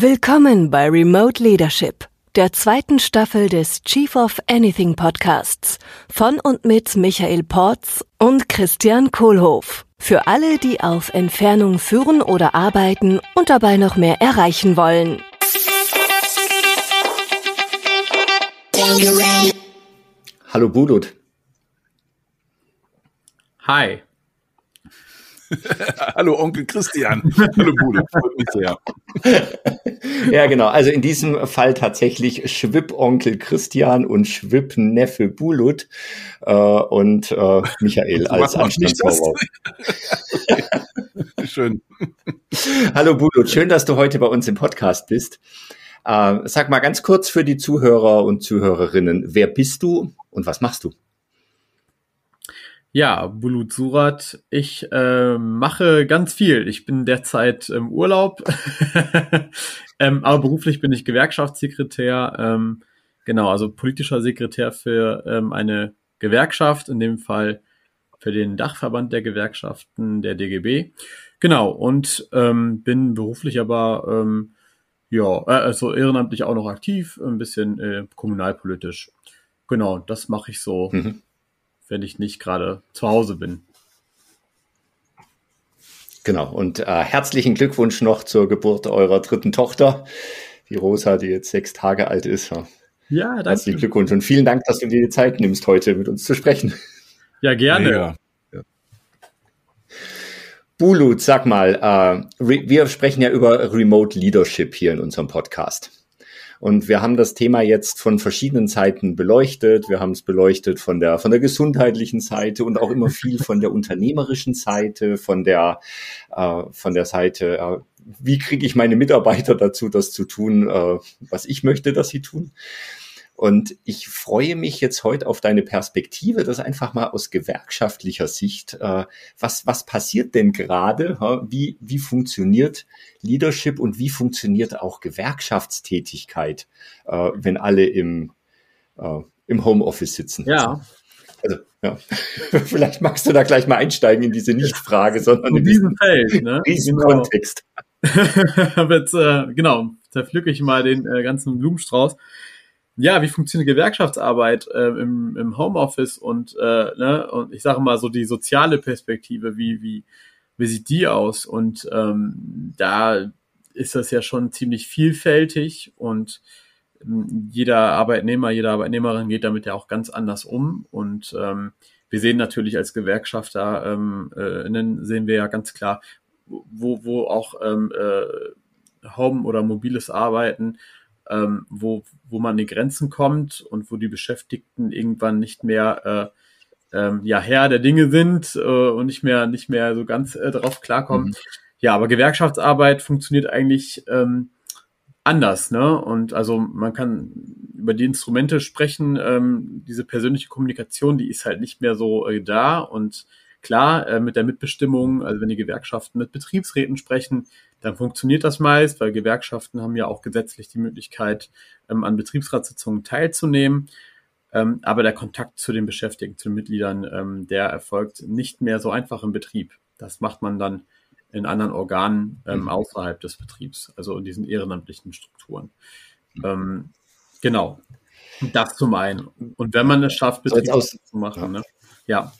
Willkommen bei Remote Leadership, der zweiten Staffel des Chief of Anything Podcasts von und mit Michael Porz und Christian Kohlhoff. Für alle, die auf Entfernung führen oder arbeiten und dabei noch mehr erreichen wollen. Hallo Bulut. Hi. Hallo Onkel Christian. Hallo Bude, freut mich sehr. ja, genau. Also in diesem Fall tatsächlich Schwipp-Onkel Christian und Schwipp-Neffe Bulut äh, und äh, Michael als Anstandsvoraus. Schön. Hallo Bulut, schön, dass du heute bei uns im Podcast bist. Äh, sag mal ganz kurz für die Zuhörer und Zuhörerinnen, wer bist du und was machst du? Ja, Bulut Surat. Ich äh, mache ganz viel. Ich bin derzeit im Urlaub, ähm, aber beruflich bin ich Gewerkschaftssekretär. Ähm, genau, also politischer Sekretär für ähm, eine Gewerkschaft, in dem Fall für den Dachverband der Gewerkschaften der DGB. Genau, und ähm, bin beruflich aber ähm, ja, äh, also ehrenamtlich auch noch aktiv, ein bisschen äh, kommunalpolitisch. Genau, das mache ich so. Mhm wenn ich nicht gerade zu Hause bin. Genau, und äh, herzlichen Glückwunsch noch zur Geburt eurer dritten Tochter, die Rosa, die jetzt sechs Tage alt ist. Ja, danke. Herzlichen Glückwunsch und vielen Dank, dass du dir die Zeit nimmst, heute mit uns zu sprechen. Ja, gerne. Ja. ja. Bulut, sag mal, äh, wir sprechen ja über Remote Leadership hier in unserem Podcast. Und wir haben das Thema jetzt von verschiedenen Seiten beleuchtet. Wir haben es beleuchtet von der, von der gesundheitlichen Seite und auch immer viel von der unternehmerischen Seite, von der, äh, von der Seite, äh, wie kriege ich meine Mitarbeiter dazu, das zu tun, äh, was ich möchte, dass sie tun. Und ich freue mich jetzt heute auf deine Perspektive, das einfach mal aus gewerkschaftlicher Sicht. Äh, was, was passiert denn gerade? Wie, wie funktioniert Leadership und wie funktioniert auch Gewerkschaftstätigkeit, äh, wenn alle im, äh, im Homeoffice sitzen? Ja. Also, ja. Vielleicht magst du da gleich mal einsteigen in diese Nicht-Frage, sondern in, diesem Feld, ne? riesen genau. Kontext. jetzt, äh, genau, zerpflücke ich mal den äh, ganzen Blumenstrauß ja, wie funktioniert Gewerkschaftsarbeit äh, im, im Homeoffice und, äh, ne, und ich sage mal so die soziale Perspektive, wie, wie, wie sieht die aus? Und ähm, da ist das ja schon ziemlich vielfältig und ähm, jeder Arbeitnehmer, jede Arbeitnehmerin geht damit ja auch ganz anders um. Und ähm, wir sehen natürlich als Gewerkschafter, ähm, äh, sehen wir ja ganz klar, wo, wo auch ähm, äh, Home oder mobiles Arbeiten ähm, wo, wo man an die Grenzen kommt und wo die Beschäftigten irgendwann nicht mehr äh, ähm, ja Herr der Dinge sind äh, und nicht mehr nicht mehr so ganz äh, darauf klarkommen. Mhm. Ja, aber Gewerkschaftsarbeit funktioniert eigentlich ähm, anders, ne? Und also man kann über die Instrumente sprechen, ähm, diese persönliche Kommunikation, die ist halt nicht mehr so äh, da und klar, äh, mit der Mitbestimmung, also wenn die Gewerkschaften mit Betriebsräten sprechen, dann funktioniert das meist, weil Gewerkschaften haben ja auch gesetzlich die Möglichkeit, ähm, an Betriebsratssitzungen teilzunehmen. Ähm, aber der Kontakt zu den Beschäftigten, zu den Mitgliedern, ähm, der erfolgt nicht mehr so einfach im Betrieb. Das macht man dann in anderen Organen ähm, mhm. außerhalb des Betriebs, also in diesen ehrenamtlichen Strukturen. Ähm, genau. Das zum einen. Und wenn man es schafft, Betrieb zu machen, ja. ne? ja,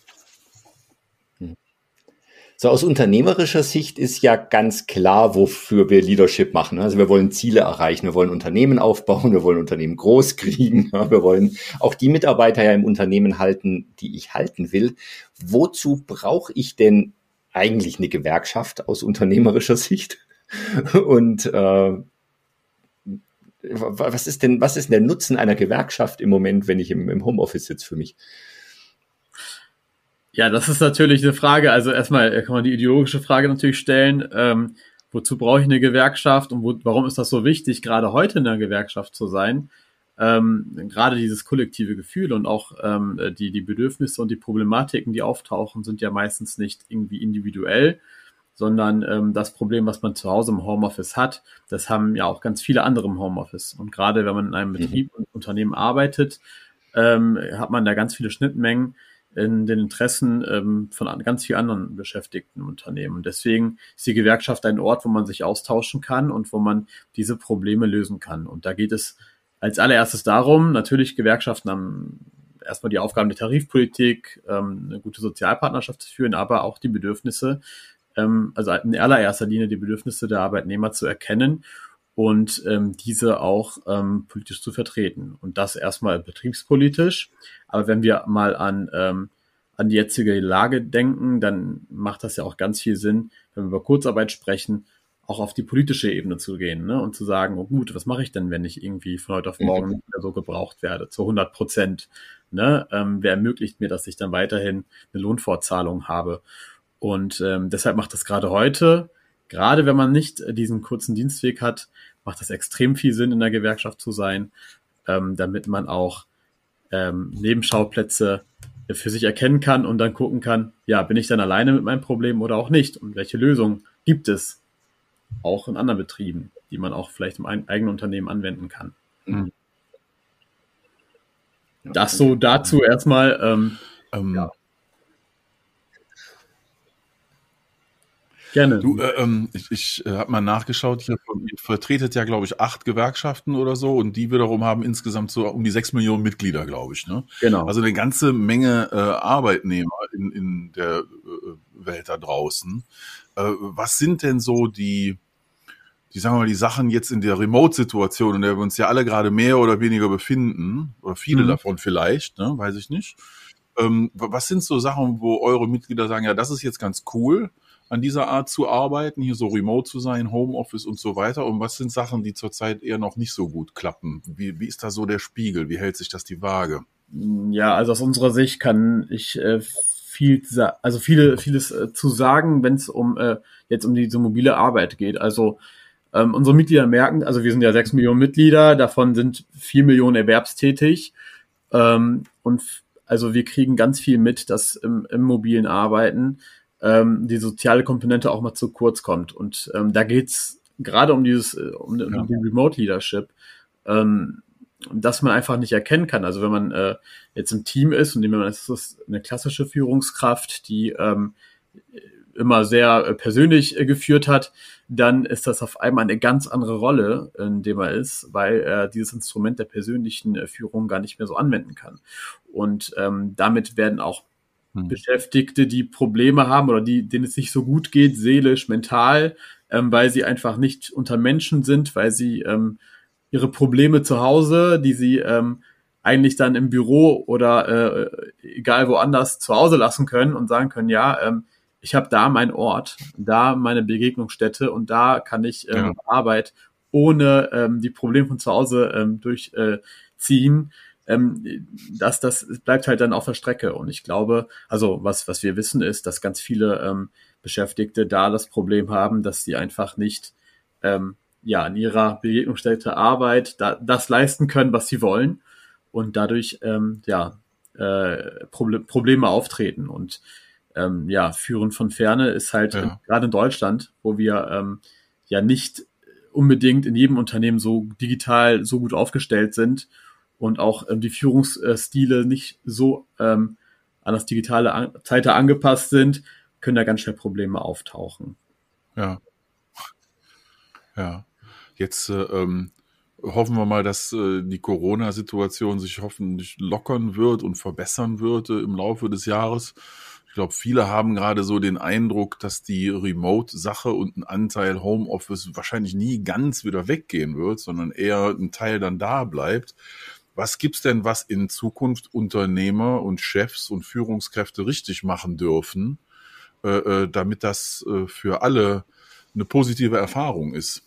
so aus unternehmerischer Sicht ist ja ganz klar, wofür wir Leadership machen. Also wir wollen Ziele erreichen, wir wollen Unternehmen aufbauen, wir wollen Unternehmen groß kriegen, wir wollen auch die Mitarbeiter ja im Unternehmen halten, die ich halten will. Wozu brauche ich denn eigentlich eine Gewerkschaft aus unternehmerischer Sicht? Und äh, was ist denn, was ist denn der Nutzen einer Gewerkschaft im Moment, wenn ich im, im Homeoffice sitze für mich? Ja, das ist natürlich eine Frage. Also erstmal kann man die ideologische Frage natürlich stellen. Ähm, wozu brauche ich eine Gewerkschaft und wo, warum ist das so wichtig, gerade heute in der Gewerkschaft zu sein? Ähm, gerade dieses kollektive Gefühl und auch ähm, die, die Bedürfnisse und die Problematiken, die auftauchen, sind ja meistens nicht irgendwie individuell, sondern ähm, das Problem, was man zu Hause im Homeoffice hat, das haben ja auch ganz viele andere im Homeoffice. Und gerade wenn man in einem mhm. Betrieb und Unternehmen arbeitet, ähm, hat man da ganz viele Schnittmengen in den Interessen ähm, von ganz vielen anderen beschäftigten Unternehmen. Deswegen ist die Gewerkschaft ein Ort, wo man sich austauschen kann und wo man diese Probleme lösen kann. Und da geht es als allererstes darum, natürlich Gewerkschaften haben erstmal die Aufgaben der Tarifpolitik, ähm, eine gute Sozialpartnerschaft zu führen, aber auch die Bedürfnisse, ähm, also in allererster Linie die Bedürfnisse der Arbeitnehmer zu erkennen und ähm, diese auch ähm, politisch zu vertreten. Und das erstmal betriebspolitisch. Aber wenn wir mal an, ähm, an die jetzige Lage denken, dann macht das ja auch ganz viel Sinn, wenn wir über Kurzarbeit sprechen, auch auf die politische Ebene zu gehen ne? und zu sagen, oh gut, was mache ich denn, wenn ich irgendwie von heute auf morgen nicht mehr so gebraucht werde, zu 100 Prozent? Ne? Ähm, wer ermöglicht mir, dass ich dann weiterhin eine Lohnfortzahlung habe? Und ähm, deshalb macht das gerade heute gerade wenn man nicht äh, diesen kurzen Dienstweg hat, macht das extrem viel Sinn, in der Gewerkschaft zu sein, ähm, damit man auch ähm, Nebenschauplätze für sich erkennen kann und dann gucken kann, ja, bin ich dann alleine mit meinem Problem oder auch nicht? Und welche Lösungen gibt es auch in anderen Betrieben, die man auch vielleicht im eigenen Unternehmen anwenden kann? Mhm. Das so dazu erstmal. Ähm, ähm, ja. Gerne. Du, äh, ähm, ich, ich äh, habe mal nachgeschaut, hier ihr vertretet ja, glaube ich, acht Gewerkschaften oder so und die wiederum haben insgesamt so um die sechs Millionen Mitglieder, glaube ich. Ne? Genau. Also eine ganze Menge äh, Arbeitnehmer in, in der äh, Welt da draußen. Äh, was sind denn so die, die sagen wir mal, die Sachen jetzt in der Remote-Situation, in der wir uns ja alle gerade mehr oder weniger befinden, oder viele mhm. davon vielleicht, ne, weiß ich nicht. Ähm, was sind so Sachen, wo eure Mitglieder sagen, ja, das ist jetzt ganz cool, an dieser Art zu arbeiten, hier so remote zu sein, Homeoffice und so weiter? Und was sind Sachen, die zurzeit eher noch nicht so gut klappen? Wie, wie ist da so der Spiegel? Wie hält sich das die Waage? Ja, also aus unserer Sicht kann ich äh, viel, also viele, vieles äh, zu sagen, wenn es um äh, jetzt um diese mobile Arbeit geht. Also ähm, unsere Mitglieder merken, also wir sind ja sechs Millionen Mitglieder, davon sind vier Millionen erwerbstätig. Ähm, und also wir kriegen ganz viel mit, dass im, im mobilen Arbeiten ähm, die soziale Komponente auch mal zu kurz kommt. Und ähm, da geht's gerade um dieses, äh, um, um ja. den Remote Leadership, ähm, dass man einfach nicht erkennen kann. Also wenn man äh, jetzt im Team ist und man ist eine klassische Führungskraft, die ähm, immer sehr äh, persönlich äh, geführt hat, dann ist das auf einmal eine ganz andere Rolle, in dem er ist, weil er dieses Instrument der persönlichen äh, Führung gar nicht mehr so anwenden kann. Und ähm, damit werden auch hm. Beschäftigte, die Probleme haben oder die, denen es nicht so gut geht, seelisch, mental, ähm, weil sie einfach nicht unter Menschen sind, weil sie ähm, ihre Probleme zu Hause, die sie ähm, eigentlich dann im Büro oder äh, egal woanders zu Hause lassen können und sagen können, ja, ähm, ich habe da meinen Ort, da meine Begegnungsstätte und da kann ich ähm, ja. Arbeit ohne ähm, die Probleme von zu Hause ähm, durchziehen. Äh, ähm, das, das bleibt halt dann auf der Strecke. Und ich glaube, also was, was wir wissen ist, dass ganz viele ähm, Beschäftigte da das Problem haben, dass sie einfach nicht ähm, ja an ihrer Begegnungsstätte Arbeit da, das leisten können, was sie wollen und dadurch ähm, ja äh, Proble Probleme auftreten und ähm, ja führen von ferne ist halt ja. gerade in Deutschland, wo wir ähm, ja nicht unbedingt in jedem Unternehmen so digital so gut aufgestellt sind und auch ähm, die Führungsstile nicht so ähm, an das digitale an Zeitalter angepasst sind, können da ganz schnell Probleme auftauchen. Ja. Ja. Jetzt äh, ähm, hoffen wir mal, dass äh, die Corona-Situation sich hoffentlich lockern wird und verbessern wird äh, im Laufe des Jahres. Ich glaube, viele haben gerade so den Eindruck, dass die Remote-Sache und ein Anteil Homeoffice wahrscheinlich nie ganz wieder weggehen wird, sondern eher ein Teil dann da bleibt. Was gibt's denn, was in Zukunft Unternehmer und Chefs und Führungskräfte richtig machen dürfen, äh, äh, damit das äh, für alle eine positive Erfahrung ist?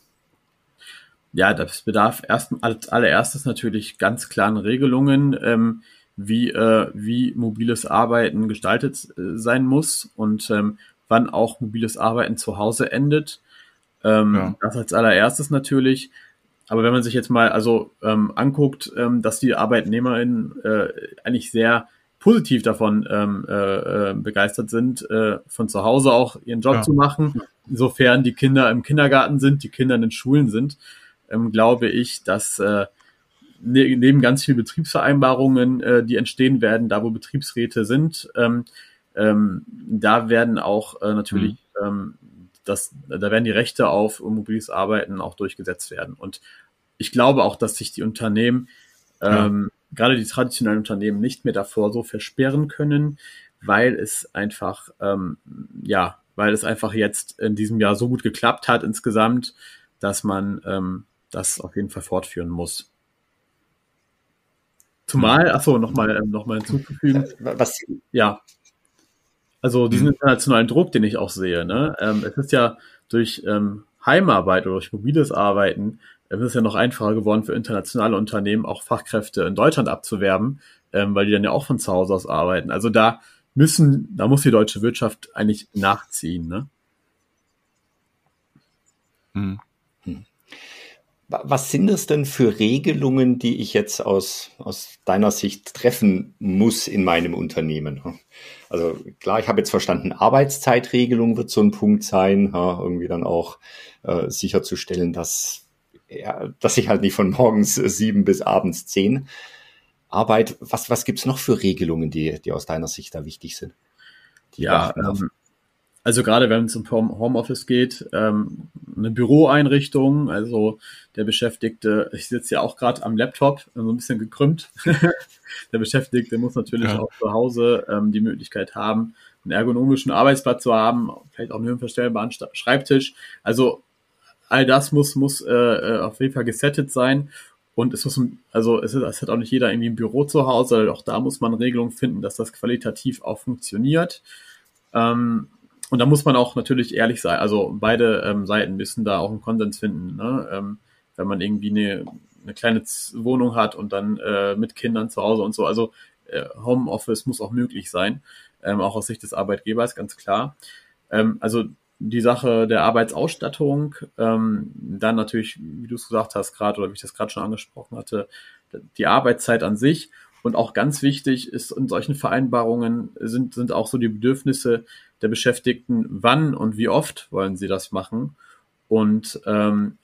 Ja, das bedarf erst als allererstes natürlich ganz klaren Regelungen, ähm, wie, äh, wie mobiles Arbeiten gestaltet äh, sein muss und ähm, wann auch mobiles Arbeiten zu Hause endet. Ähm, ja. Das als allererstes natürlich. Aber wenn man sich jetzt mal also ähm, anguckt, ähm, dass die ArbeitnehmerInnen äh, eigentlich sehr positiv davon ähm, äh, äh, begeistert sind, äh, von zu Hause auch ihren Job ja. zu machen, insofern die Kinder im Kindergarten sind, die Kinder in den Schulen sind, ähm, glaube ich, dass äh, ne, neben ganz vielen Betriebsvereinbarungen, äh, die entstehen werden, da wo Betriebsräte sind, ähm, ähm, da werden auch äh, natürlich mhm. ähm, das, da werden die Rechte auf mobiles Arbeiten auch durchgesetzt werden. Und ich glaube auch, dass sich die Unternehmen, ähm, ja. gerade die traditionellen Unternehmen, nicht mehr davor so versperren können, weil es einfach, ähm, ja, weil es einfach jetzt in diesem Jahr so gut geklappt hat insgesamt, dass man ähm, das auf jeden Fall fortführen muss. Zumal, achso, nochmal ähm, noch mal hinzuzufügen. Was? Ja. Also diesen mhm. internationalen Druck, den ich auch sehe, ne? Ähm, es ist ja durch ähm, Heimarbeit oder durch mobiles Arbeiten, äh, es ist ja noch einfacher geworden für internationale Unternehmen, auch Fachkräfte in Deutschland abzuwerben, ähm, weil die dann ja auch von zu Hause aus arbeiten. Also da müssen, da muss die deutsche Wirtschaft eigentlich nachziehen, ne? Hm. Was sind das denn für Regelungen, die ich jetzt aus, aus deiner Sicht treffen muss in meinem Unternehmen? Also klar, ich habe jetzt verstanden, Arbeitszeitregelung wird so ein Punkt sein, irgendwie dann auch äh, sicherzustellen, dass, ja, dass ich halt nicht von morgens sieben bis abends zehn Arbeit. Was, was gibt's noch für Regelungen, die, die aus deiner Sicht da wichtig sind? Ja, ähm, also gerade wenn es um Homeoffice geht, ähm, eine Büroeinrichtung, also der Beschäftigte, ich sitze ja auch gerade am Laptop, so ein bisschen gekrümmt. der Beschäftigte muss natürlich ja. auch zu Hause ähm, die Möglichkeit haben, einen ergonomischen Arbeitsplatz zu haben, vielleicht auch einen höhenverstellbaren Schreibtisch. Also all das muss, muss äh, äh, auf jeden Fall gesettet sein. Und es muss, also es, ist, es hat auch nicht jeder irgendwie ein Büro zu Hause, auch da muss man Regelungen finden, dass das qualitativ auch funktioniert. Ähm, und da muss man auch natürlich ehrlich sein. Also beide ähm, Seiten müssen da auch einen Konsens finden. Ne? Ähm, wenn man irgendwie eine, eine kleine Wohnung hat und dann äh, mit Kindern zu Hause und so. Also äh, Homeoffice muss auch möglich sein, ähm, auch aus Sicht des Arbeitgebers, ganz klar. Ähm, also die Sache der Arbeitsausstattung, ähm, dann natürlich, wie du es gesagt hast gerade oder wie ich das gerade schon angesprochen hatte, die Arbeitszeit an sich und auch ganz wichtig ist in solchen Vereinbarungen sind, sind auch so die Bedürfnisse der Beschäftigten, wann und wie oft wollen sie das machen? Und ähm,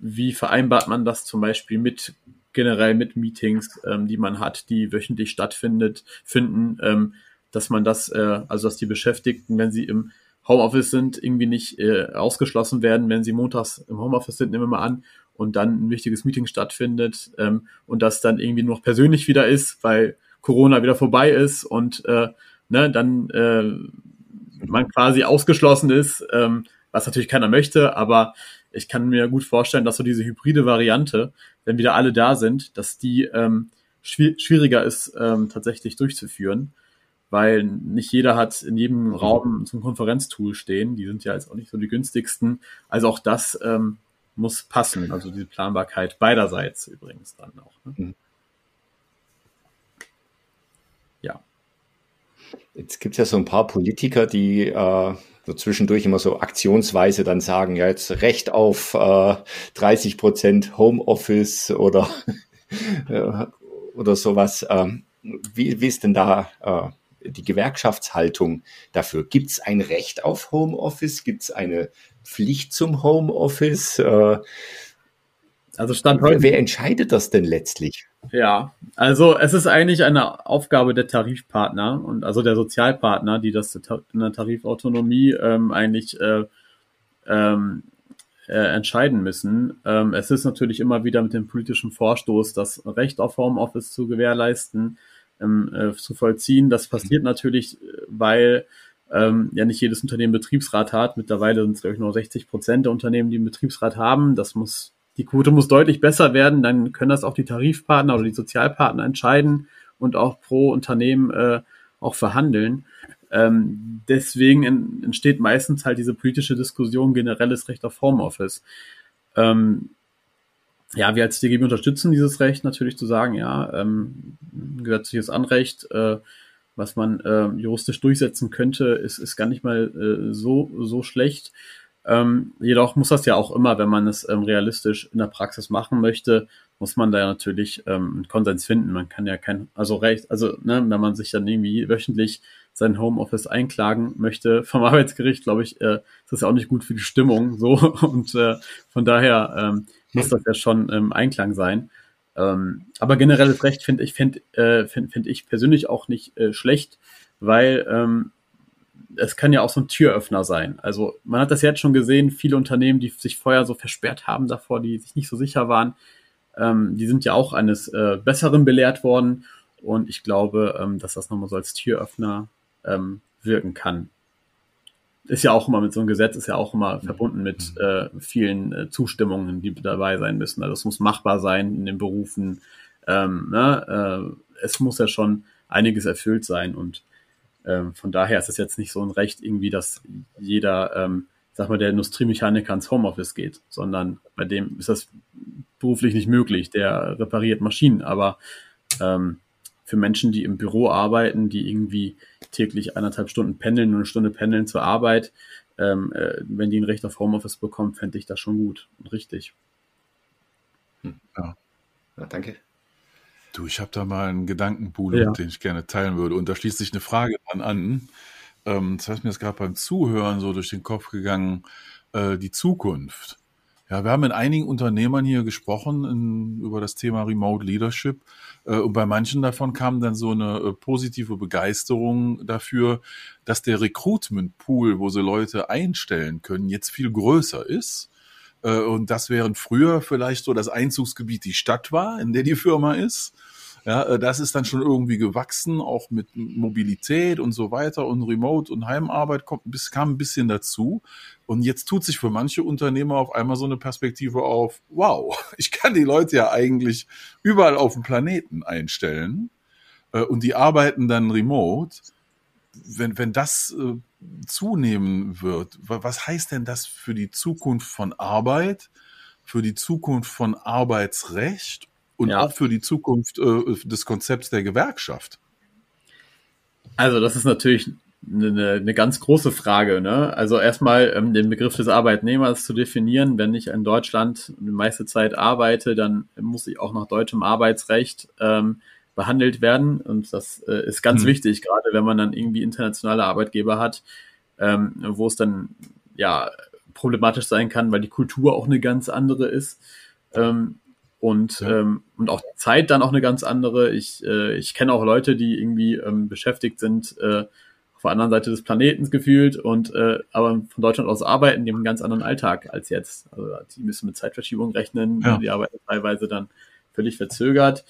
wie vereinbart man das zum Beispiel mit generell mit Meetings, ähm, die man hat, die wöchentlich stattfindet, finden, ähm, dass man das, äh, also dass die Beschäftigten, wenn sie im Homeoffice sind, irgendwie nicht äh, ausgeschlossen werden, wenn sie montags im Homeoffice sind, nehmen wir mal an, und dann ein wichtiges Meeting stattfindet ähm, und das dann irgendwie noch persönlich wieder ist, weil Corona wieder vorbei ist und äh, ne, dann äh, man quasi ausgeschlossen ist, ähm, was natürlich keiner möchte, aber ich kann mir gut vorstellen, dass so diese hybride Variante, wenn wieder alle da sind, dass die ähm, schwieriger ist, ähm, tatsächlich durchzuführen, weil nicht jeder hat in jedem Raum ein Konferenztool stehen. Die sind ja jetzt auch nicht so die günstigsten. Also auch das ähm, muss passen, also die Planbarkeit beiderseits übrigens dann auch. Ne? Mhm. Ja. Jetzt gibt es ja so ein paar Politiker, die äh, so zwischendurch immer so aktionsweise dann sagen, ja, jetzt Recht auf äh, 30 Prozent Homeoffice oder, äh, oder sowas. Ähm, wie, wie ist denn da äh, die Gewerkschaftshaltung dafür? Gibt es ein Recht auf Homeoffice? Gibt es eine Pflicht zum Homeoffice? Äh, also Stand heute. Wer entscheidet das denn letztlich? Ja, also es ist eigentlich eine Aufgabe der Tarifpartner und also der Sozialpartner, die das in der Tarifautonomie ähm, eigentlich äh, ähm, äh, entscheiden müssen. Ähm, es ist natürlich immer wieder mit dem politischen Vorstoß, das Recht auf Homeoffice zu gewährleisten, ähm, äh, zu vollziehen. Das passiert natürlich, weil ähm, ja nicht jedes Unternehmen Betriebsrat hat. Mittlerweile sind es, glaube ich, nur 60 Prozent der Unternehmen, die einen Betriebsrat haben. Das muss, die Quote muss deutlich besser werden. Dann können das auch die Tarifpartner oder die Sozialpartner entscheiden und auch pro Unternehmen äh, auch verhandeln. Ähm, deswegen in, entsteht meistens halt diese politische Diskussion generelles Recht auf Homeoffice. Ähm, ja, wir als DGB unterstützen dieses Recht natürlich zu sagen, ja, ähm, gesetzliches Anrecht, äh, was man äh, juristisch durchsetzen könnte, ist, ist gar nicht mal äh, so, so schlecht. Ähm, jedoch muss das ja auch immer, wenn man es ähm, realistisch in der Praxis machen möchte, muss man da natürlich ähm, einen Konsens finden. Man kann ja kein, also recht, also ne, wenn man sich dann irgendwie wöchentlich sein Homeoffice einklagen möchte vom Arbeitsgericht, glaube ich, äh, ist das ja auch nicht gut für die Stimmung so und äh, von daher ähm, muss das ja schon im Einklang sein. Ähm, aber generelles Recht finde ich, finde äh, find, find ich persönlich auch nicht äh, schlecht, weil ähm, es kann ja auch so ein Türöffner sein. Also man hat das jetzt schon gesehen, viele Unternehmen, die sich vorher so versperrt haben davor, die sich nicht so sicher waren, ähm, die sind ja auch eines äh, Besseren belehrt worden. Und ich glaube, ähm, dass das nochmal so als Türöffner ähm, wirken kann. Ist ja auch immer mit so einem Gesetz, ist ja auch immer verbunden mit mhm. äh, vielen äh, Zustimmungen, die dabei sein müssen. Also es muss machbar sein in den Berufen. Ähm, ne? äh, es muss ja schon einiges erfüllt sein und ähm, von daher ist es jetzt nicht so ein Recht irgendwie, dass jeder, ähm, sag mal, der Industriemechaniker ins Homeoffice geht, sondern bei dem ist das beruflich nicht möglich. Der repariert Maschinen, aber ähm, für Menschen, die im Büro arbeiten, die irgendwie täglich eineinhalb Stunden pendeln und eine Stunde pendeln zur Arbeit, ähm, äh, wenn die ein Recht auf Homeoffice bekommen, fände ich das schon gut und richtig. Hm. Ja. ja danke. Du, ich habe da mal einen Gedankenbude, ja. den ich gerne teilen würde. Und da schließt sich eine Frage dran an. Ähm, das heißt mir jetzt gerade beim Zuhören so durch den Kopf gegangen, äh, die Zukunft. Ja, wir haben mit einigen Unternehmern hier gesprochen in, über das Thema Remote Leadership. Äh, und bei manchen davon kam dann so eine äh, positive Begeisterung dafür, dass der Recruitment Pool, wo sie Leute einstellen können, jetzt viel größer ist und das während früher vielleicht so das Einzugsgebiet die Stadt war, in der die Firma ist. Ja, äh, das ist dann schon irgendwie gewachsen, auch mit Mobilität und so weiter und Remote und Heimarbeit kommt, kam ein bisschen dazu. Und jetzt tut sich für manche Unternehmer auf einmal so eine Perspektive auf, wow, ich kann die Leute ja eigentlich überall auf dem Planeten einstellen äh, und die arbeiten dann remote. Wenn, wenn das äh, zunehmen wird. Was heißt denn das für die Zukunft von Arbeit, für die Zukunft von Arbeitsrecht und ja. auch für die Zukunft äh, des Konzepts der Gewerkschaft? Also das ist natürlich eine, eine ganz große Frage. Ne? Also erstmal ähm, den Begriff des Arbeitnehmers zu definieren. Wenn ich in Deutschland die meiste Zeit arbeite, dann muss ich auch nach deutschem Arbeitsrecht ähm, behandelt werden. Und das äh, ist ganz mhm. wichtig, gerade wenn man dann irgendwie internationale Arbeitgeber hat, ähm, wo es dann ja problematisch sein kann, weil die Kultur auch eine ganz andere ist. Ähm, und, ja. ähm, und auch die Zeit dann auch eine ganz andere. Ich, äh, ich kenne auch Leute, die irgendwie ähm, beschäftigt sind, äh, auf der anderen Seite des Planetens gefühlt und äh, aber von Deutschland aus arbeiten, die haben einen ganz anderen Alltag als jetzt. Also die müssen mit Zeitverschiebung rechnen, ja. die arbeiten teilweise dann völlig verzögert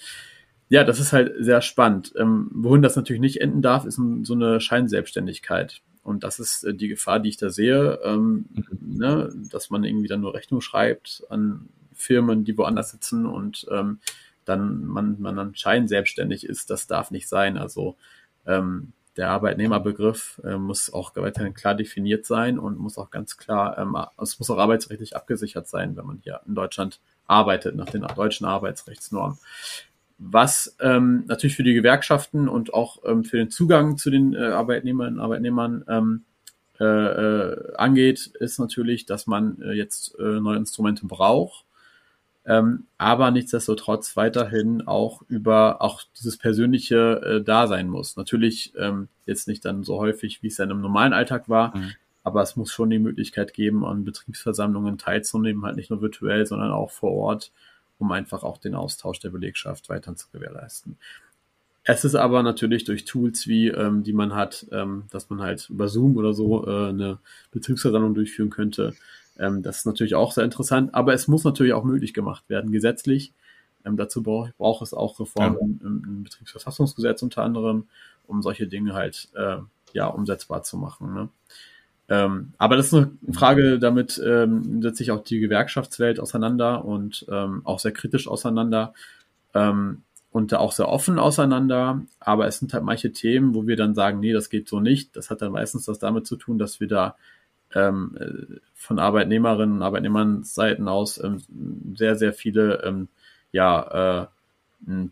ja, das ist halt sehr spannend. Ähm, wohin das natürlich nicht enden darf, ist so eine Scheinselbstständigkeit. Und das ist äh, die Gefahr, die ich da sehe, ähm, mhm. ne, dass man irgendwie dann nur Rechnung schreibt an Firmen, die woanders sitzen und ähm, dann man, man dann scheinselbstständig ist. Das darf nicht sein. Also ähm, der Arbeitnehmerbegriff äh, muss auch weiterhin klar definiert sein und muss auch ganz klar, ähm, es muss auch arbeitsrechtlich abgesichert sein, wenn man hier in Deutschland arbeitet, nach den deutschen Arbeitsrechtsnormen was ähm, natürlich für die Gewerkschaften und auch ähm, für den Zugang zu den äh, Arbeitnehmerinnen und Arbeitnehmern ähm, äh, äh, angeht, ist natürlich, dass man äh, jetzt äh, neue Instrumente braucht, ähm, aber nichtsdestotrotz weiterhin auch über auch dieses persönliche äh, Dasein muss. Natürlich ähm, jetzt nicht dann so häufig, wie es dann im normalen Alltag war, mhm. aber es muss schon die Möglichkeit geben, an Betriebsversammlungen teilzunehmen, halt nicht nur virtuell, sondern auch vor Ort um einfach auch den Austausch der Belegschaft weiter zu gewährleisten. Es ist aber natürlich durch Tools wie, ähm, die man hat, ähm, dass man halt über Zoom oder so äh, eine Betriebsversammlung durchführen könnte. Ähm, das ist natürlich auch sehr interessant, aber es muss natürlich auch möglich gemacht werden, gesetzlich. Ähm, dazu braucht, braucht es auch Reformen ja. im, im, Betriebsverfassungsgesetz unter anderem, um solche Dinge halt äh, ja umsetzbar zu machen. Ne? Ähm, aber das ist eine Frage, damit ähm, setzt sich auch die Gewerkschaftswelt auseinander und ähm, auch sehr kritisch auseinander ähm, und auch sehr offen auseinander. Aber es sind halt manche Themen, wo wir dann sagen, nee, das geht so nicht. Das hat dann meistens was damit zu tun, dass wir da ähm, äh, von Arbeitnehmerinnen und Arbeitnehmern Seiten aus ähm, sehr, sehr viele ähm, ja, äh,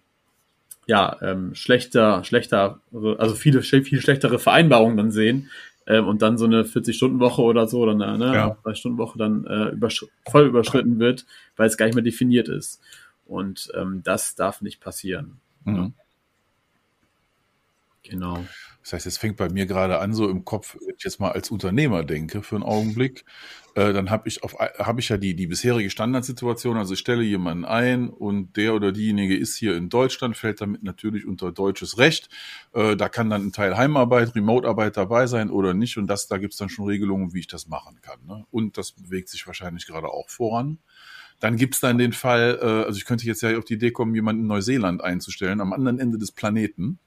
ja, ähm, schlechter, schlechter, also viele, viel schlechtere Vereinbarungen dann sehen, ähm, und dann so eine 40-Stunden-Woche oder so oder eine, ne, ja. 3-Stunden-Woche dann äh, übersch voll überschritten wird, weil es gar nicht mehr definiert ist. Und ähm, das darf nicht passieren. Mhm. Genau. Das heißt, es fängt bei mir gerade an, so im Kopf, wenn ich jetzt mal als Unternehmer denke für einen Augenblick, äh, dann habe ich auf habe ich ja die die bisherige Standardsituation, also ich stelle jemanden ein und der oder diejenige ist hier in Deutschland, fällt damit natürlich unter deutsches Recht. Äh, da kann dann ein Teil Heimarbeit, Remote-Arbeit dabei sein oder nicht und das da gibt's dann schon Regelungen, wie ich das machen kann. Ne? Und das bewegt sich wahrscheinlich gerade auch voran. Dann gibt's dann den Fall, äh, also ich könnte jetzt ja auf die Idee kommen, jemanden in Neuseeland einzustellen, am anderen Ende des Planeten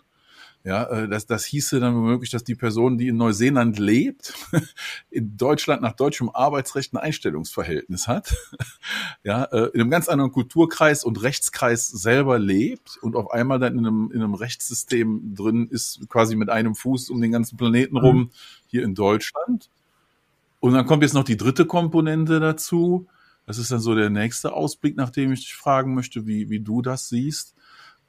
ja, äh, das, das hieße dann womöglich, dass die Person, die in Neuseeland lebt, in Deutschland nach deutschem Arbeitsrecht ein Einstellungsverhältnis hat, ja, äh, in einem ganz anderen Kulturkreis und Rechtskreis selber lebt und auf einmal dann in einem, in einem Rechtssystem drin ist, quasi mit einem Fuß um den ganzen Planeten rum, mhm. hier in Deutschland. Und dann kommt jetzt noch die dritte Komponente dazu. Das ist dann so der nächste Ausblick, nachdem ich dich fragen möchte, wie, wie du das siehst.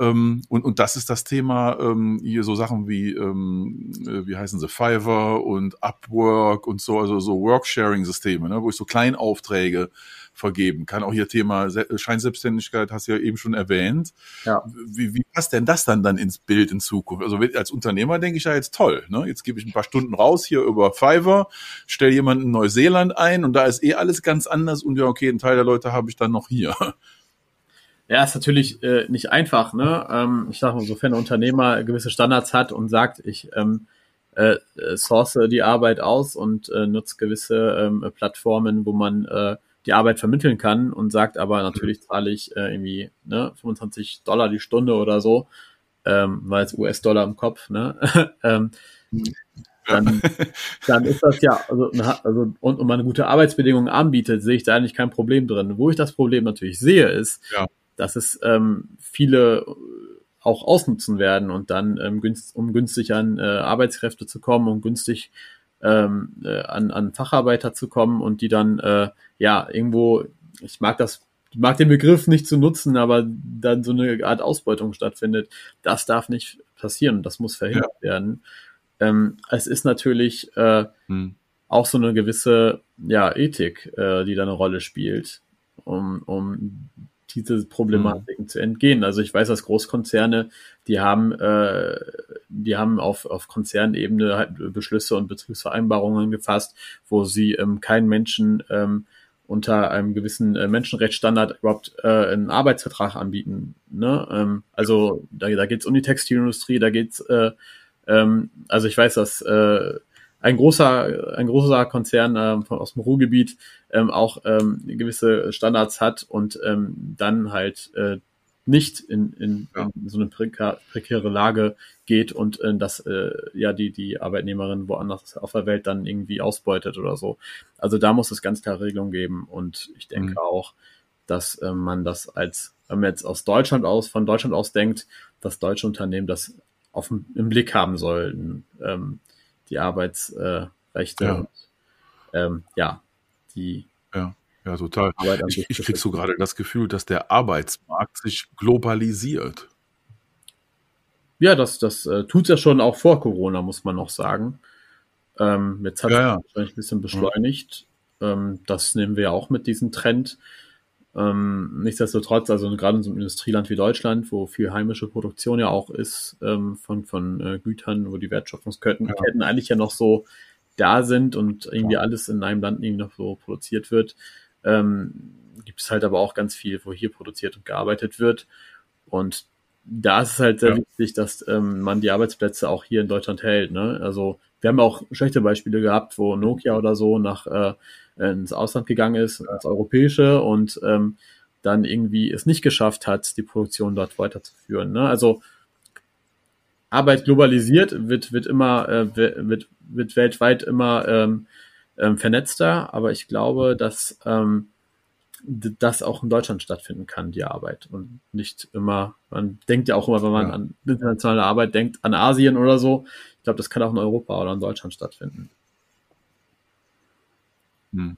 Ähm, und, und das ist das Thema, ähm, hier so Sachen wie, ähm, äh, wie heißen sie, Fiverr und Upwork und so, also so Worksharing-Systeme, ne, wo ich so Kleinaufträge vergeben kann. Auch hier Thema Scheinselbstständigkeit hast du ja eben schon erwähnt. Ja. Wie, wie passt denn das dann dann ins Bild in Zukunft? Also als Unternehmer denke ich ja jetzt toll. Ne? Jetzt gebe ich ein paar Stunden raus hier über Fiverr, stelle jemanden in Neuseeland ein und da ist eh alles ganz anders und ja, okay, ein Teil der Leute habe ich dann noch hier. Ja, ist natürlich äh, nicht einfach. Ne? Ähm, ich sage mal, sofern ein Unternehmer gewisse Standards hat und sagt, ich ähm, äh, source die Arbeit aus und äh, nutze gewisse ähm, Plattformen, wo man äh, die Arbeit vermitteln kann und sagt aber natürlich zahle ich äh, irgendwie ne, 25 Dollar die Stunde oder so, ähm, weil es US-Dollar im Kopf, ne? ähm, dann, dann ist das ja, also, also und, und man gute Arbeitsbedingungen anbietet, sehe ich da eigentlich kein Problem drin. Wo ich das Problem natürlich sehe, ist, ja dass es ähm, viele auch ausnutzen werden und dann, ähm, günst, um günstig an äh, Arbeitskräfte zu kommen, um günstig ähm, äh, an, an Facharbeiter zu kommen und die dann, äh, ja, irgendwo, ich mag das, mag den Begriff nicht zu nutzen, aber dann so eine Art Ausbeutung stattfindet. Das darf nicht passieren, das muss verhindert ja. werden. Ähm, es ist natürlich äh, hm. auch so eine gewisse ja, Ethik, äh, die da eine Rolle spielt, um, um diese Problematiken mhm. zu entgehen. Also ich weiß, dass Großkonzerne, die haben, äh, die haben auf, auf Konzernebene halt Beschlüsse und Betriebsvereinbarungen gefasst, wo sie ähm, keinen Menschen ähm, unter einem gewissen äh, Menschenrechtsstandard überhaupt äh, einen Arbeitsvertrag anbieten. Ne? Ähm, also da, da geht es um die Textilindustrie, da geht's äh, ähm, also ich weiß, dass äh, ein großer, ein großer Konzern ähm, von, aus dem Ruhrgebiet ähm, auch ähm, gewisse Standards hat und ähm, dann halt äh, nicht in, in, ja. in so eine prekäre Lage geht und äh, dass äh, ja die die Arbeitnehmerin woanders auf der Welt dann irgendwie ausbeutet oder so. Also da muss es ganz klare Regelungen geben und ich denke mhm. auch, dass äh, man das als wenn man jetzt aus Deutschland aus von Deutschland aus denkt, dass deutsche Unternehmen das auf im Blick haben sollten. Ähm, die Arbeitsrechte ja. und ähm, ja, die ja. Ja, total. Ich, ich krieg so gerade das Gefühl, dass der Arbeitsmarkt sich globalisiert. Ja, das, das äh, tut ja schon auch vor Corona, muss man noch sagen. Ähm, jetzt hat es ja, ja. wahrscheinlich ein bisschen beschleunigt. Ja. Ähm, das nehmen wir ja auch mit diesem Trend. Ähm, nichtsdestotrotz, also gerade in so einem Industrieland wie Deutschland, wo viel heimische Produktion ja auch ist ähm, von, von äh, Gütern, wo die Wertschöpfungsketten ja. Eigentlich ja noch so da sind und irgendwie ja. alles in einem Land irgendwie noch so produziert wird, ähm, gibt es halt aber auch ganz viel, wo hier produziert und gearbeitet wird. Und da ist es halt sehr ja. wichtig, dass ähm, man die Arbeitsplätze auch hier in Deutschland hält. Ne? Also wir haben auch schlechte Beispiele gehabt, wo Nokia oder so nach äh, ins Ausland gegangen ist, ins Europäische und ähm, dann irgendwie es nicht geschafft hat, die Produktion dort weiterzuführen. Ne? Also Arbeit globalisiert, wird, wird immer, äh, wird, wird weltweit immer ähm, ähm, vernetzter, aber ich glaube, dass ähm, das auch in Deutschland stattfinden kann, die Arbeit. Und nicht immer, man denkt ja auch immer, wenn man ja. an internationale Arbeit denkt, an Asien oder so. Ich glaube, das kann auch in Europa oder in Deutschland stattfinden. Hm.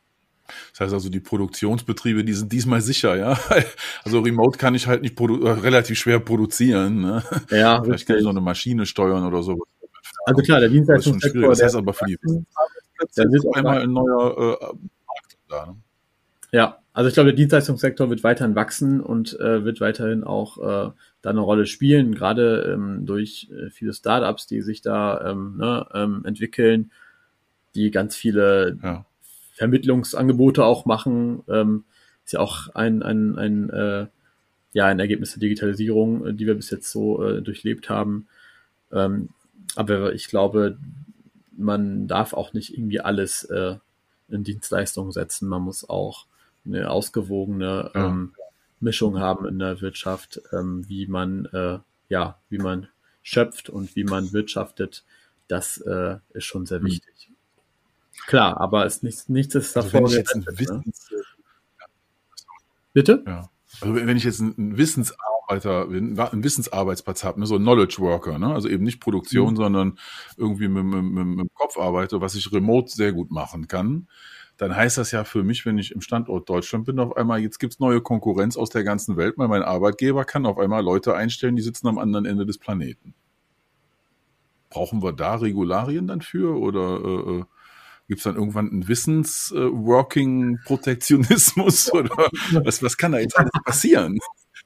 Das heißt also, die Produktionsbetriebe, die sind diesmal sicher, ja. Also remote kann ich halt nicht äh, relativ schwer produzieren. Ne? Ja, Vielleicht richtig. kann ich noch eine Maschine steuern oder so. Also klar, der Dienstleistungssektor. Das heißt aber für die da ist einmal ein neuer äh, Markt da. Ne? Ja, Also ich glaube, der Dienstleistungssektor wird weiterhin wachsen und äh, wird weiterhin auch äh, da eine Rolle spielen, gerade ähm, durch äh, viele Startups, die sich da ähm, ne, ähm, entwickeln, die ganz viele ja. Vermittlungsangebote auch machen. Ähm, ist ja auch ein, ein, ein, äh, ja, ein Ergebnis der Digitalisierung, äh, die wir bis jetzt so äh, durchlebt haben. Ähm, aber ich glaube, man darf auch nicht irgendwie alles äh, in Dienstleistungen setzen. Man muss auch eine ausgewogene ja. ähm, Mischung haben in der Wirtschaft, ähm, wie man äh, ja, wie man schöpft und wie man wirtschaftet. Das äh, ist schon sehr mhm. wichtig. Klar, aber es nichts, nichts ist also davor. Also Wissens, ne? Bitte? Ja. Also wenn ich jetzt ein Wissensarbeiter bin, ein Wissensarbeitsplatz habe, ne, so ein Knowledge Worker, ne, also eben nicht Produktion, mhm. sondern irgendwie mit, mit, mit, mit dem Kopf arbeite, was ich remote sehr gut machen kann, dann heißt das ja für mich, wenn ich im Standort Deutschland bin, auf einmal, jetzt gibt's neue Konkurrenz aus der ganzen Welt, weil mein Arbeitgeber kann auf einmal Leute einstellen, die sitzen am anderen Ende des Planeten. Brauchen wir da Regularien dann für oder äh, äh Gibt es dann irgendwann einen Wissens-Working-Protektionismus äh, oder was, was kann da jetzt alles passieren?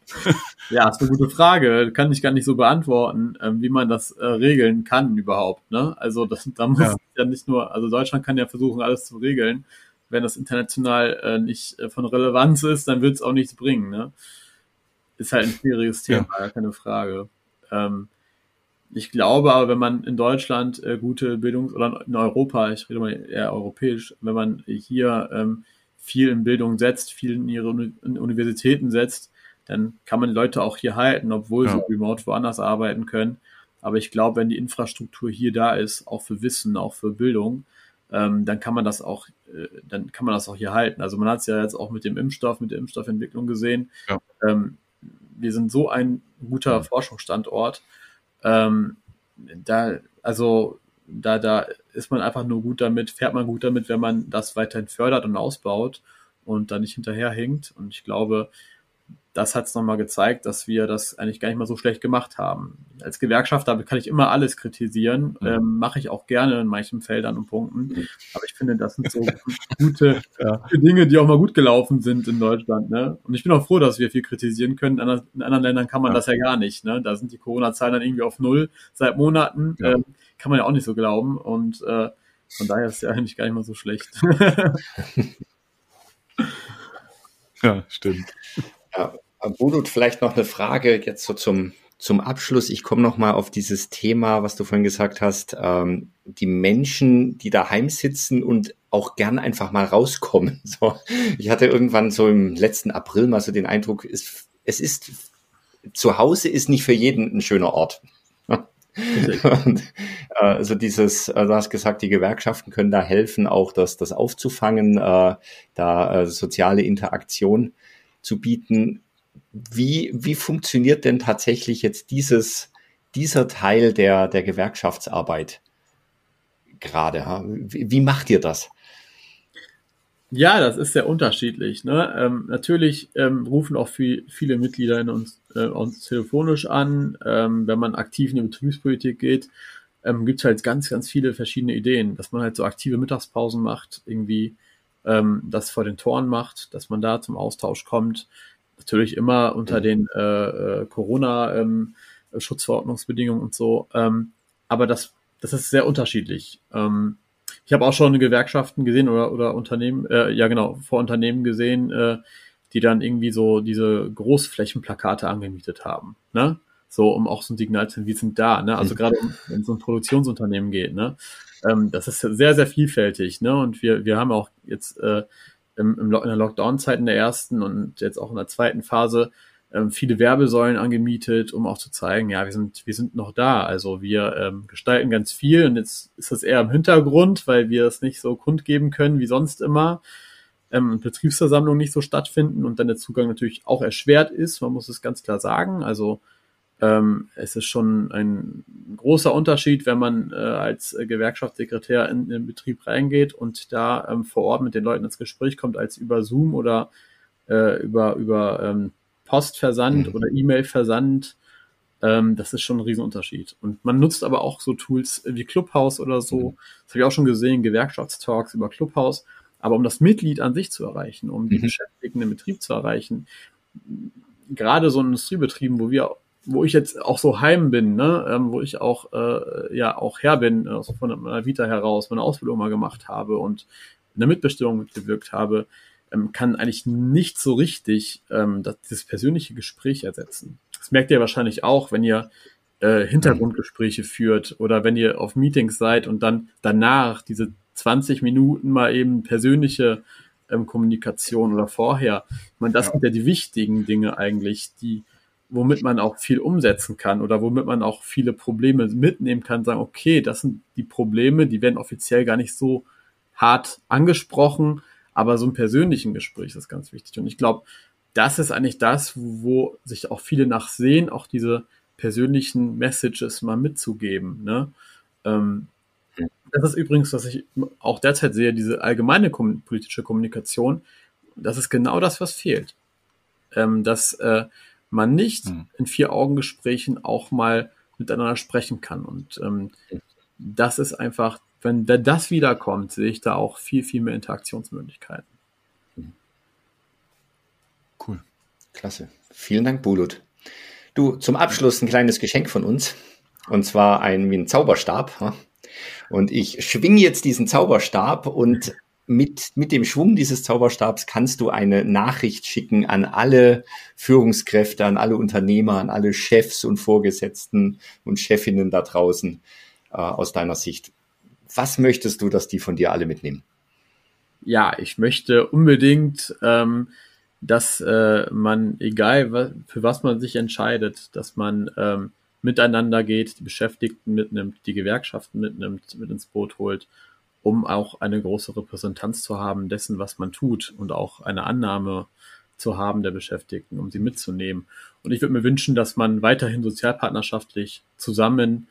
Ja, ist eine gute Frage. Kann ich gar nicht so beantworten, ähm, wie man das äh, regeln kann überhaupt. Ne? Also das, da muss ja. ja. nicht nur, also Deutschland kann ja versuchen, alles zu regeln. Wenn das international äh, nicht äh, von Relevanz ist, dann wird es auch nichts bringen. Ne? Ist halt ein schwieriges Thema, ja. keine Frage. Ähm, ich glaube aber, wenn man in Deutschland äh, gute Bildungs- oder in Europa, ich rede mal eher europäisch, wenn man hier ähm, viel in Bildung setzt, viel in ihre Uni in Universitäten setzt, dann kann man Leute auch hier halten, obwohl ja. sie remote woanders arbeiten können. Aber ich glaube, wenn die Infrastruktur hier da ist, auch für Wissen, auch für Bildung, ähm, dann kann man das auch, dann kann man das auch hier halten. Also man hat es ja jetzt auch mit dem Impfstoff, mit der Impfstoffentwicklung gesehen. Ja. Ähm, wir sind so ein guter ja. Forschungsstandort ähm, da, also da, da ist man einfach nur gut damit, fährt man gut damit, wenn man das weiterhin fördert und ausbaut und da nicht hinterherhinkt. Und ich glaube, das hat es nochmal gezeigt, dass wir das eigentlich gar nicht mal so schlecht gemacht haben. Als Gewerkschafter kann ich immer alles kritisieren, mhm. ähm, mache ich auch gerne in manchen Feldern und Punkten. Mhm. Aber ich finde, das sind so gute ja. Dinge, die auch mal gut gelaufen sind in Deutschland. Ne? Und ich bin auch froh, dass wir viel kritisieren können. In, in anderen Ländern kann man ja. das ja gar nicht. Ne? Da sind die Corona-Zahlen dann irgendwie auf Null seit Monaten. Ja. Ähm, kann man ja auch nicht so glauben. Und äh, von daher ist es ja eigentlich gar nicht mal so schlecht. ja, stimmt. Ja, Bulut, vielleicht noch eine Frage jetzt so zum, zum Abschluss. Ich komme noch mal auf dieses Thema, was du vorhin gesagt hast. Ähm, die Menschen, die daheim sitzen und auch gern einfach mal rauskommen. So, ich hatte irgendwann so im letzten April mal so den Eindruck, es, es ist zu Hause ist nicht für jeden ein schöner Ort. und, äh, also dieses, äh, du hast gesagt, die Gewerkschaften können da helfen, auch das, das aufzufangen, äh, da äh, soziale Interaktion zu bieten wie, wie funktioniert denn tatsächlich jetzt dieses, dieser Teil der, der Gewerkschaftsarbeit gerade? Wie, wie macht ihr das? Ja, das ist sehr unterschiedlich. Ne? Ähm, natürlich ähm, rufen auch viel, viele Mitglieder in uns, äh, uns telefonisch an. Ähm, wenn man aktiv in die Betriebspolitik geht, ähm, gibt es halt ganz, ganz viele verschiedene Ideen, dass man halt so aktive Mittagspausen macht, irgendwie ähm, das vor den Toren macht, dass man da zum Austausch kommt, Natürlich immer unter den äh, äh, Corona-Schutzverordnungsbedingungen ähm, und so. Ähm, aber das, das ist sehr unterschiedlich. Ähm, ich habe auch schon Gewerkschaften gesehen oder, oder Unternehmen, äh, ja genau, vor Unternehmen gesehen, äh, die dann irgendwie so diese Großflächenplakate angemietet haben. Ne? So, um auch so ein Signal zu wir sind da, ne? Also mhm. gerade wenn es um ein Produktionsunternehmen geht, ne? Ähm, das ist sehr, sehr vielfältig, ne? Und wir, wir haben auch jetzt äh, im, im, in der Lockdown-Zeit in der ersten und jetzt auch in der zweiten Phase ähm, viele Werbesäulen angemietet, um auch zu zeigen, ja, wir sind, wir sind noch da. Also wir ähm, gestalten ganz viel und jetzt ist das eher im Hintergrund, weil wir es nicht so kundgeben können wie sonst immer. Ähm, Betriebsversammlungen nicht so stattfinden und dann der Zugang natürlich auch erschwert ist, man muss es ganz klar sagen. Also ähm, es ist schon ein großer Unterschied, wenn man äh, als Gewerkschaftssekretär in, in den Betrieb reingeht und da ähm, vor Ort mit den Leuten ins Gespräch kommt, als über Zoom oder äh, über, über ähm, Postversand mhm. oder E-Mail-Versand. Ähm, das ist schon ein Riesenunterschied. Und man nutzt aber auch so Tools wie Clubhouse oder so. Mhm. Das habe ich auch schon gesehen, Gewerkschaftstalks über Clubhouse. Aber um das Mitglied an sich zu erreichen, um die mhm. Beschäftigten im Betrieb zu erreichen, gerade so in Industriebetrieben, wo wir wo ich jetzt auch so heim bin, ne, ähm, wo ich auch äh, ja auch her bin, also von meiner Vita heraus, meine Ausbildung mal gemacht habe und in der Mitbestimmung mitgewirkt habe, ähm, kann eigentlich nicht so richtig ähm, das, dieses persönliche Gespräch ersetzen. Das merkt ihr wahrscheinlich auch, wenn ihr äh, Hintergrundgespräche führt oder wenn ihr auf Meetings seid und dann danach diese 20 Minuten mal eben persönliche ähm, Kommunikation oder vorher. Ich meine, das ja. sind ja die wichtigen Dinge eigentlich, die womit man auch viel umsetzen kann oder womit man auch viele Probleme mitnehmen kann, sagen, okay, das sind die Probleme, die werden offiziell gar nicht so hart angesprochen, aber so ein persönlichen Gespräch ist ganz wichtig. Und ich glaube, das ist eigentlich das, wo sich auch viele nachsehen, auch diese persönlichen Messages mal mitzugeben. Ne? Ähm, das ist übrigens, was ich auch derzeit sehe, diese allgemeine politische Kommunikation. Das ist genau das, was fehlt. Ähm, dass äh, man nicht hm. in Vier-Augen-Gesprächen auch mal miteinander sprechen kann. Und ähm, das ist einfach, wenn, wenn das wiederkommt, sehe ich da auch viel, viel mehr Interaktionsmöglichkeiten. Cool. Klasse. Vielen Dank, Bulut. Du, zum Abschluss ein kleines Geschenk von uns. Und zwar ein, wie ein Zauberstab. Und ich schwinge jetzt diesen Zauberstab und mit, mit dem Schwung dieses Zauberstabs kannst du eine Nachricht schicken an alle Führungskräfte, an alle Unternehmer, an alle Chefs und Vorgesetzten und Chefinnen da draußen äh, aus deiner Sicht. Was möchtest du, dass die von dir alle mitnehmen? Ja, ich möchte unbedingt, ähm, dass äh, man, egal für was man sich entscheidet, dass man ähm, miteinander geht, die Beschäftigten mitnimmt, die Gewerkschaften mitnimmt, mit ins Boot holt um auch eine große Repräsentanz zu haben dessen, was man tut und auch eine Annahme zu haben der Beschäftigten, um sie mitzunehmen. Und ich würde mir wünschen, dass man weiterhin sozialpartnerschaftlich zusammen,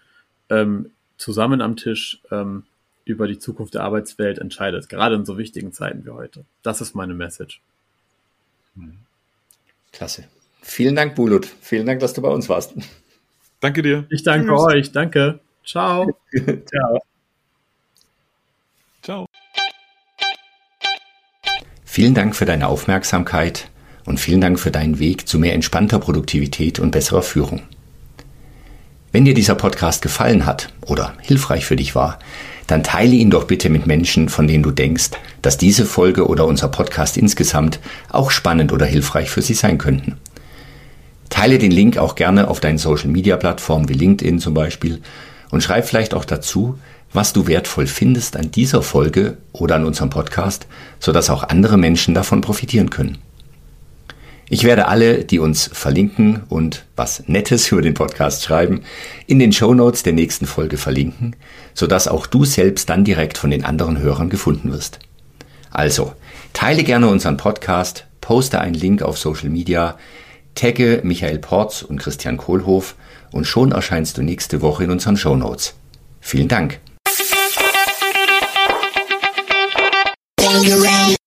ähm, zusammen am Tisch ähm, über die Zukunft der Arbeitswelt entscheidet, gerade in so wichtigen Zeiten wie heute. Das ist meine Message. Klasse. Vielen Dank, Bulut. Vielen Dank, dass du bei uns warst. Danke dir. Ich danke Tschüss. euch. Danke. Ciao. Ciao. Ciao. Vielen Dank für deine Aufmerksamkeit und vielen Dank für deinen Weg zu mehr entspannter Produktivität und besserer Führung. Wenn dir dieser Podcast gefallen hat oder hilfreich für dich war, dann teile ihn doch bitte mit Menschen, von denen du denkst, dass diese Folge oder unser Podcast insgesamt auch spannend oder hilfreich für sie sein könnten. Teile den Link auch gerne auf deinen Social Media Plattformen wie LinkedIn zum Beispiel und schreib vielleicht auch dazu, was du wertvoll findest an dieser Folge oder an unserem Podcast, sodass auch andere Menschen davon profitieren können. Ich werde alle, die uns verlinken und was Nettes über den Podcast schreiben, in den Show Notes der nächsten Folge verlinken, sodass auch du selbst dann direkt von den anderen Hörern gefunden wirst. Also, teile gerne unseren Podcast, poste einen Link auf Social Media, tagge Michael Porz und Christian Kohlhoff und schon erscheinst du nächste Woche in unseren Show Notes. Vielen Dank. around, around.